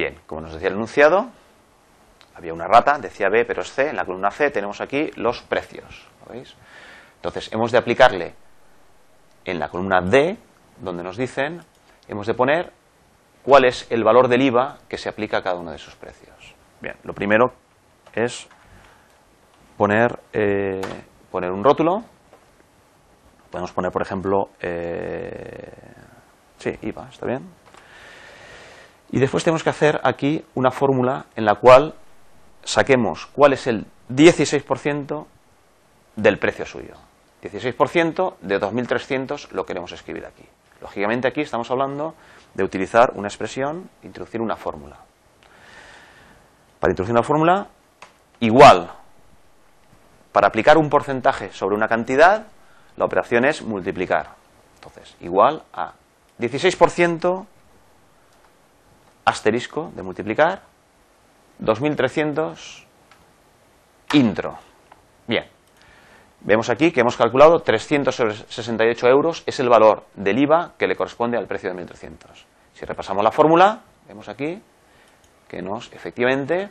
Bien, como nos decía el enunciado, había una rata, decía B, pero es C. En la columna C tenemos aquí los precios. ¿lo veis? Entonces, hemos de aplicarle en la columna D, donde nos dicen, hemos de poner cuál es el valor del IVA que se aplica a cada uno de esos precios. Bien, lo primero es poner, eh, poner un rótulo. Podemos poner, por ejemplo, eh, sí, IVA, está bien. Y después tenemos que hacer aquí una fórmula en la cual saquemos cuál es el 16% del precio suyo. 16% de 2.300 lo queremos escribir aquí. Lógicamente aquí estamos hablando de utilizar una expresión, introducir una fórmula. Para introducir una fórmula, igual, para aplicar un porcentaje sobre una cantidad, la operación es multiplicar. Entonces, igual a 16% asterisco de multiplicar 2300 intro. Bien, vemos aquí que hemos calculado 368 euros es el valor del IVA que le corresponde al precio de 1300. Si repasamos la fórmula, vemos aquí que nos, efectivamente,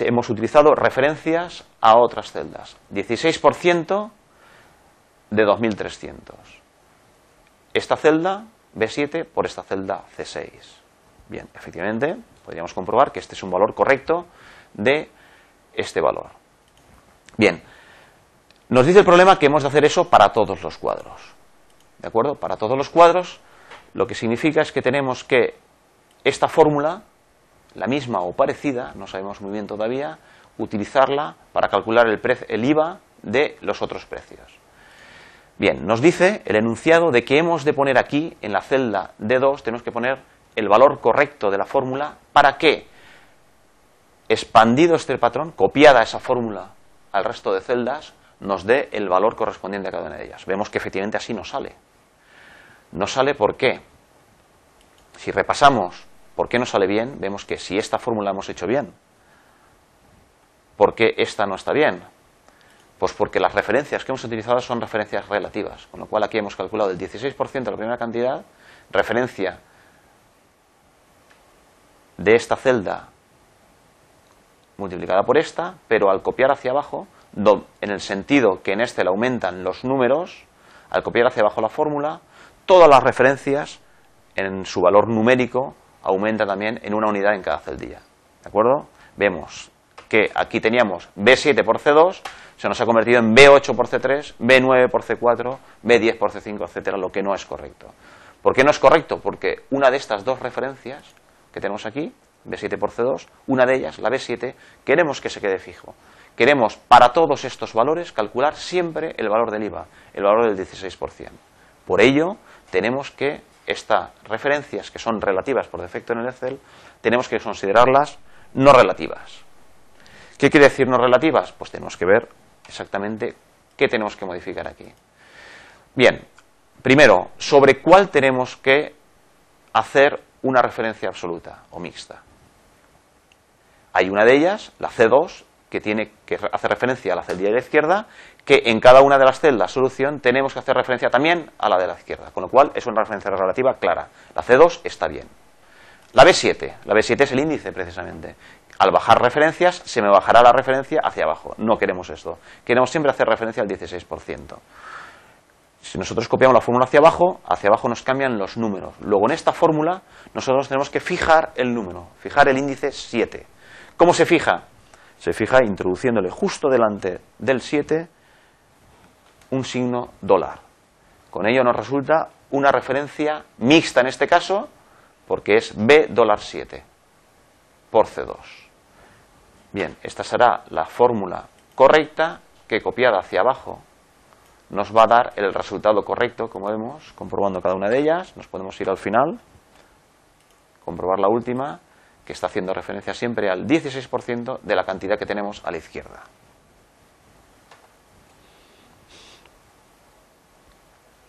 hemos utilizado referencias a otras celdas. 16% de 2300. Esta celda B7 por esta celda C6. Bien, efectivamente, podríamos comprobar que este es un valor correcto de este valor. Bien, nos dice el problema que hemos de hacer eso para todos los cuadros. ¿De acuerdo? Para todos los cuadros, lo que significa es que tenemos que esta fórmula, la misma o parecida, no sabemos muy bien todavía, utilizarla para calcular el, IVA de los otros precios. Bien, nos dice el enunciado de que hemos de poner aquí, en la celda D2, tenemos que poner el valor correcto de la fórmula para que, expandido este patrón, copiada esa fórmula al resto de celdas, nos dé el valor correspondiente a cada una de ellas. Vemos que efectivamente así no sale. No sale ¿por qué? Si repasamos por qué no sale bien, vemos que si esta fórmula hemos hecho bien, ¿por qué esta no está bien? Pues porque las referencias que hemos utilizado son referencias relativas, con lo cual aquí hemos calculado el 16% de la primera cantidad, referencia de esta celda multiplicada por esta, pero al copiar hacia abajo, en el sentido que en este le aumentan los números, al copiar hacia abajo la fórmula, todas las referencias en su valor numérico aumentan también en una unidad en cada celdilla. ¿De acuerdo? Vemos que aquí teníamos B7 por C2, se nos ha convertido en B8 por C3, B9 por C4, B10 por C5, etcétera, lo que no es correcto. ¿Por qué no es correcto? Porque una de estas dos referencias que tenemos aquí, B7 por C2, una de ellas, la B7, queremos que se quede fijo. Queremos para todos estos valores calcular siempre el valor del IVA, el valor del 16%. Por ello, tenemos que estas referencias que son relativas por defecto en el Excel, tenemos que considerarlas no relativas. ¿Qué quiere decir no relativas? Pues tenemos que ver exactamente qué tenemos que modificar aquí. Bien, primero, sobre cuál tenemos que hacer una referencia absoluta o mixta. Hay una de ellas, la C2, que tiene que hacer referencia a la celda de la izquierda, que en cada una de las celdas solución tenemos que hacer referencia también a la de la izquierda, con lo cual es una referencia relativa clara. La C2 está bien. La B7, la B7 es el índice precisamente. Al bajar referencias se me bajará la referencia hacia abajo. No queremos esto. Queremos siempre hacer referencia al 16%. Si nosotros copiamos la fórmula hacia abajo, hacia abajo nos cambian los números. Luego en esta fórmula nosotros tenemos que fijar el número, fijar el índice 7. ¿Cómo se fija? Se fija introduciéndole justo delante del 7 un signo dólar. Con ello nos resulta una referencia mixta en este caso, porque es B dólar 7 por C2. Bien, esta será la fórmula correcta que copiada hacia abajo nos va a dar el resultado correcto, como vemos, comprobando cada una de ellas. Nos podemos ir al final, comprobar la última, que está haciendo referencia siempre al 16% de la cantidad que tenemos a la izquierda.